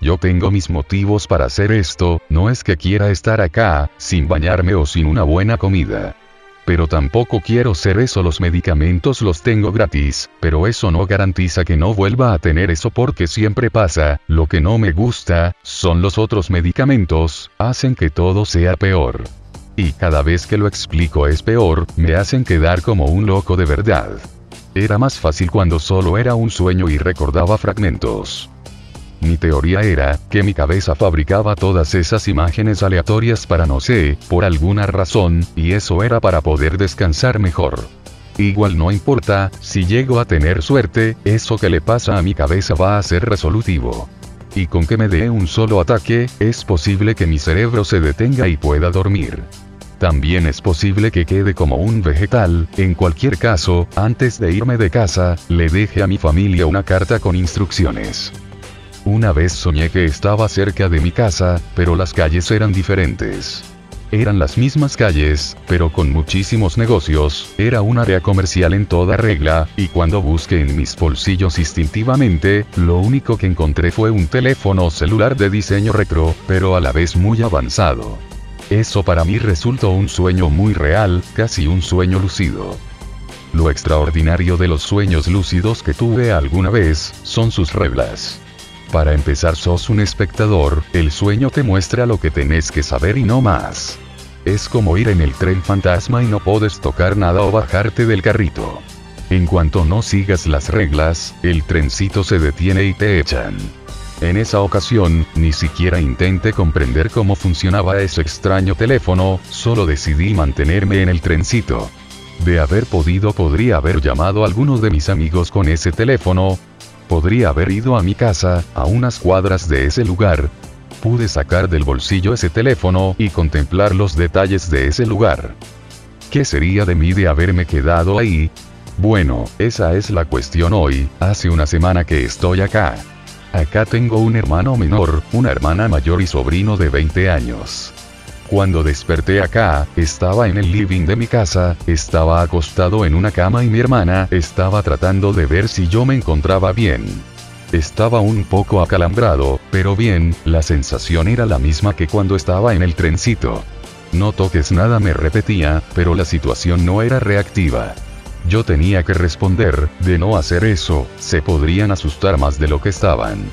yo tengo mis motivos para hacer esto, no es que quiera estar acá, sin bañarme o sin una buena comida. Pero tampoco quiero ser eso, los medicamentos los tengo gratis, pero eso no garantiza que no vuelva a tener eso porque siempre pasa, lo que no me gusta, son los otros medicamentos, hacen que todo sea peor. Y cada vez que lo explico es peor, me hacen quedar como un loco de verdad. Era más fácil cuando solo era un sueño y recordaba fragmentos. Mi teoría era, que mi cabeza fabricaba todas esas imágenes aleatorias para no sé, por alguna razón, y eso era para poder descansar mejor. Igual no importa, si llego a tener suerte, eso que le pasa a mi cabeza va a ser resolutivo. Y con que me dé un solo ataque, es posible que mi cerebro se detenga y pueda dormir. También es posible que quede como un vegetal, en cualquier caso, antes de irme de casa, le deje a mi familia una carta con instrucciones. Una vez soñé que estaba cerca de mi casa, pero las calles eran diferentes. Eran las mismas calles, pero con muchísimos negocios, era un área comercial en toda regla, y cuando busqué en mis bolsillos instintivamente, lo único que encontré fue un teléfono celular de diseño retro, pero a la vez muy avanzado. Eso para mí resultó un sueño muy real, casi un sueño lucido. Lo extraordinario de los sueños lúcidos que tuve alguna vez, son sus reglas. Para empezar sos un espectador, el sueño te muestra lo que tenés que saber y no más. Es como ir en el tren fantasma y no puedes tocar nada o bajarte del carrito. En cuanto no sigas las reglas, el trencito se detiene y te echan. En esa ocasión, ni siquiera intenté comprender cómo funcionaba ese extraño teléfono, solo decidí mantenerme en el trencito. De haber podido podría haber llamado a alguno de mis amigos con ese teléfono, Podría haber ido a mi casa, a unas cuadras de ese lugar. Pude sacar del bolsillo ese teléfono y contemplar los detalles de ese lugar. ¿Qué sería de mí de haberme quedado ahí? Bueno, esa es la cuestión hoy, hace una semana que estoy acá. Acá tengo un hermano menor, una hermana mayor y sobrino de 20 años. Cuando desperté acá, estaba en el living de mi casa, estaba acostado en una cama y mi hermana estaba tratando de ver si yo me encontraba bien. Estaba un poco acalambrado, pero bien, la sensación era la misma que cuando estaba en el trencito. No toques nada me repetía, pero la situación no era reactiva. Yo tenía que responder, de no hacer eso, se podrían asustar más de lo que estaban.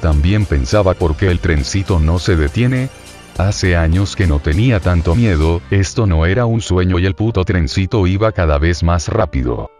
También pensaba por qué el trencito no se detiene, Hace años que no tenía tanto miedo, esto no era un sueño y el puto trencito iba cada vez más rápido.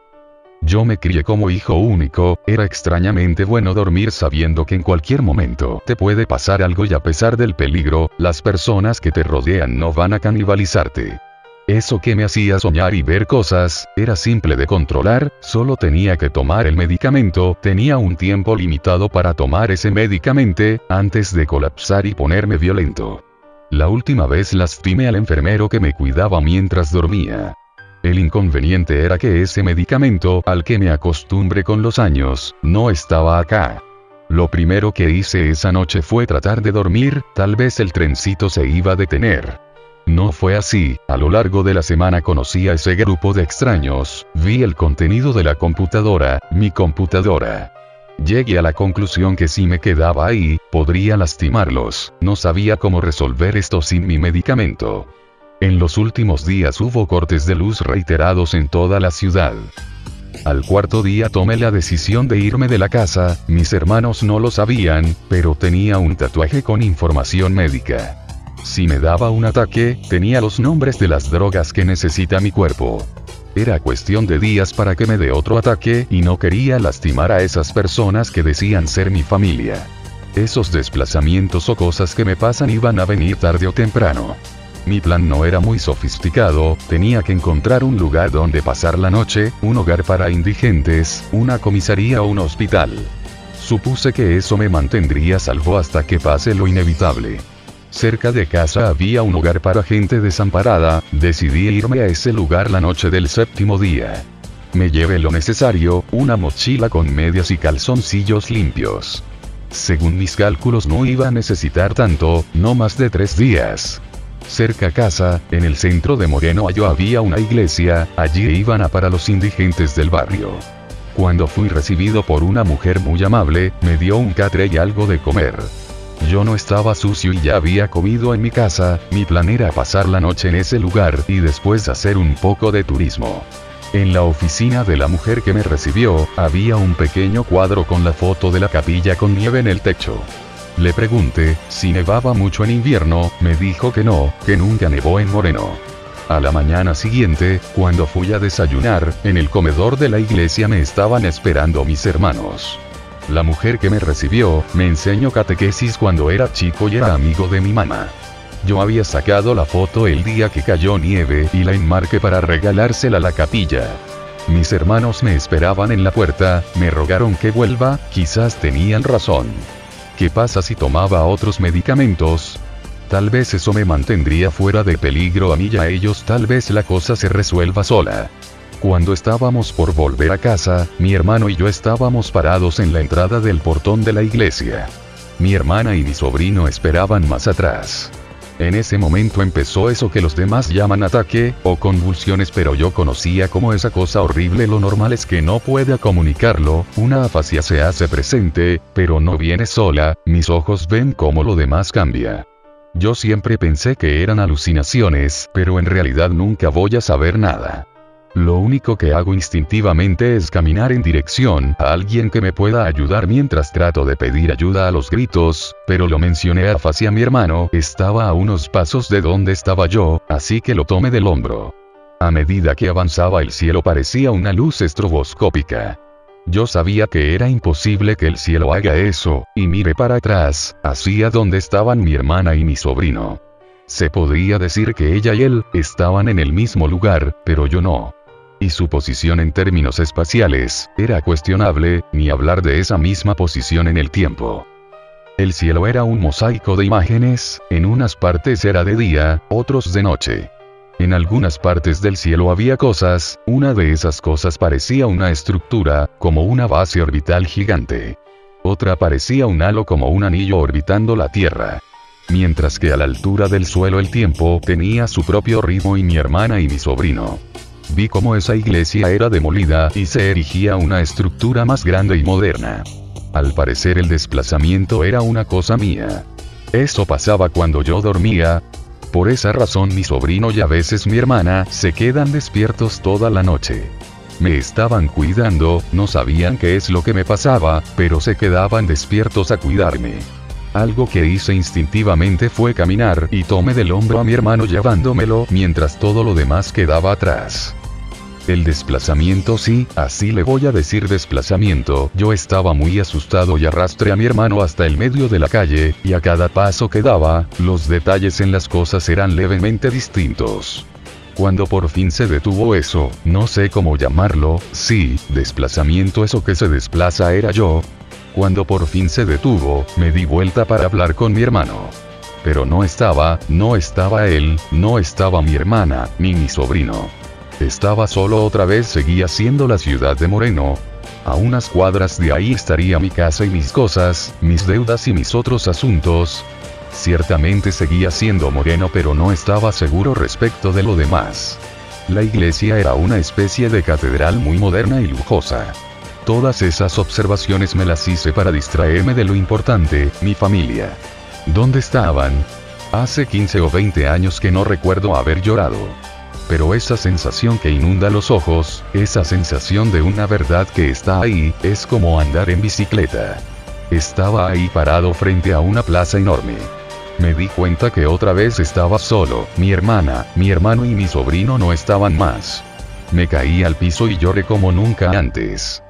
Yo me crié como hijo único, era extrañamente bueno dormir sabiendo que en cualquier momento te puede pasar algo y a pesar del peligro, las personas que te rodean no van a canibalizarte. Eso que me hacía soñar y ver cosas, era simple de controlar, solo tenía que tomar el medicamento, tenía un tiempo limitado para tomar ese medicamento, antes de colapsar y ponerme violento. La última vez lastimé al enfermero que me cuidaba mientras dormía. El inconveniente era que ese medicamento, al que me acostumbré con los años, no estaba acá. Lo primero que hice esa noche fue tratar de dormir, tal vez el trencito se iba a detener. No fue así, a lo largo de la semana conocí a ese grupo de extraños, vi el contenido de la computadora, mi computadora. Llegué a la conclusión que si me quedaba ahí, podría lastimarlos, no sabía cómo resolver esto sin mi medicamento. En los últimos días hubo cortes de luz reiterados en toda la ciudad. Al cuarto día tomé la decisión de irme de la casa, mis hermanos no lo sabían, pero tenía un tatuaje con información médica. Si me daba un ataque, tenía los nombres de las drogas que necesita mi cuerpo. Era cuestión de días para que me dé otro ataque y no quería lastimar a esas personas que decían ser mi familia. Esos desplazamientos o cosas que me pasan iban a venir tarde o temprano. Mi plan no era muy sofisticado, tenía que encontrar un lugar donde pasar la noche, un hogar para indigentes, una comisaría o un hospital. Supuse que eso me mantendría salvo hasta que pase lo inevitable. Cerca de casa había un hogar para gente desamparada, decidí irme a ese lugar la noche del séptimo día. Me llevé lo necesario, una mochila con medias y calzoncillos limpios. Según mis cálculos no iba a necesitar tanto, no más de tres días. Cerca casa, en el centro de Moreno Ayo había una iglesia, allí iban a para los indigentes del barrio. Cuando fui recibido por una mujer muy amable, me dio un catre y algo de comer. Yo no estaba sucio y ya había comido en mi casa, mi plan era pasar la noche en ese lugar y después hacer un poco de turismo. En la oficina de la mujer que me recibió, había un pequeño cuadro con la foto de la capilla con nieve en el techo. Le pregunté, si nevaba mucho en invierno, me dijo que no, que nunca nevó en Moreno. A la mañana siguiente, cuando fui a desayunar, en el comedor de la iglesia me estaban esperando mis hermanos. La mujer que me recibió, me enseñó catequesis cuando era chico y era amigo de mi mamá. Yo había sacado la foto el día que cayó nieve y la enmarqué para regalársela a la capilla. Mis hermanos me esperaban en la puerta, me rogaron que vuelva, quizás tenían razón. ¿Qué pasa si tomaba otros medicamentos? Tal vez eso me mantendría fuera de peligro a mí y a ellos, tal vez la cosa se resuelva sola. Cuando estábamos por volver a casa, mi hermano y yo estábamos parados en la entrada del portón de la iglesia. Mi hermana y mi sobrino esperaban más atrás. En ese momento empezó eso que los demás llaman ataque, o convulsiones pero yo conocía como esa cosa horrible lo normal es que no pueda comunicarlo, una afasia se hace presente, pero no viene sola, mis ojos ven cómo lo demás cambia. Yo siempre pensé que eran alucinaciones, pero en realidad nunca voy a saber nada. Lo único que hago instintivamente es caminar en dirección a alguien que me pueda ayudar mientras trato de pedir ayuda a los gritos, pero lo mencioné a a mi hermano, estaba a unos pasos de donde estaba yo, así que lo tomé del hombro. A medida que avanzaba el cielo parecía una luz estroboscópica. Yo sabía que era imposible que el cielo haga eso, y miré para atrás, hacia donde estaban mi hermana y mi sobrino. Se podría decir que ella y él estaban en el mismo lugar, pero yo no y su posición en términos espaciales, era cuestionable, ni hablar de esa misma posición en el tiempo. El cielo era un mosaico de imágenes, en unas partes era de día, otros de noche. En algunas partes del cielo había cosas, una de esas cosas parecía una estructura, como una base orbital gigante. Otra parecía un halo como un anillo orbitando la Tierra. Mientras que a la altura del suelo el tiempo tenía su propio ritmo y mi hermana y mi sobrino. Vi cómo esa iglesia era demolida y se erigía una estructura más grande y moderna. Al parecer el desplazamiento era una cosa mía. Eso pasaba cuando yo dormía. Por esa razón mi sobrino y a veces mi hermana se quedan despiertos toda la noche. Me estaban cuidando, no sabían qué es lo que me pasaba, pero se quedaban despiertos a cuidarme. Algo que hice instintivamente fue caminar y tomé del hombro a mi hermano llevándomelo mientras todo lo demás quedaba atrás. El desplazamiento sí, así le voy a decir desplazamiento. Yo estaba muy asustado y arrastré a mi hermano hasta el medio de la calle, y a cada paso que daba, los detalles en las cosas eran levemente distintos. Cuando por fin se detuvo eso, no sé cómo llamarlo, sí, desplazamiento eso que se desplaza era yo. Cuando por fin se detuvo, me di vuelta para hablar con mi hermano. Pero no estaba, no estaba él, no estaba mi hermana, ni mi sobrino. Estaba solo otra vez seguía siendo la ciudad de Moreno. A unas cuadras de ahí estaría mi casa y mis cosas, mis deudas y mis otros asuntos. Ciertamente seguía siendo Moreno pero no estaba seguro respecto de lo demás. La iglesia era una especie de catedral muy moderna y lujosa. Todas esas observaciones me las hice para distraerme de lo importante, mi familia. ¿Dónde estaban? Hace 15 o 20 años que no recuerdo haber llorado pero esa sensación que inunda los ojos, esa sensación de una verdad que está ahí, es como andar en bicicleta. Estaba ahí parado frente a una plaza enorme. Me di cuenta que otra vez estaba solo, mi hermana, mi hermano y mi sobrino no estaban más. Me caí al piso y lloré como nunca antes.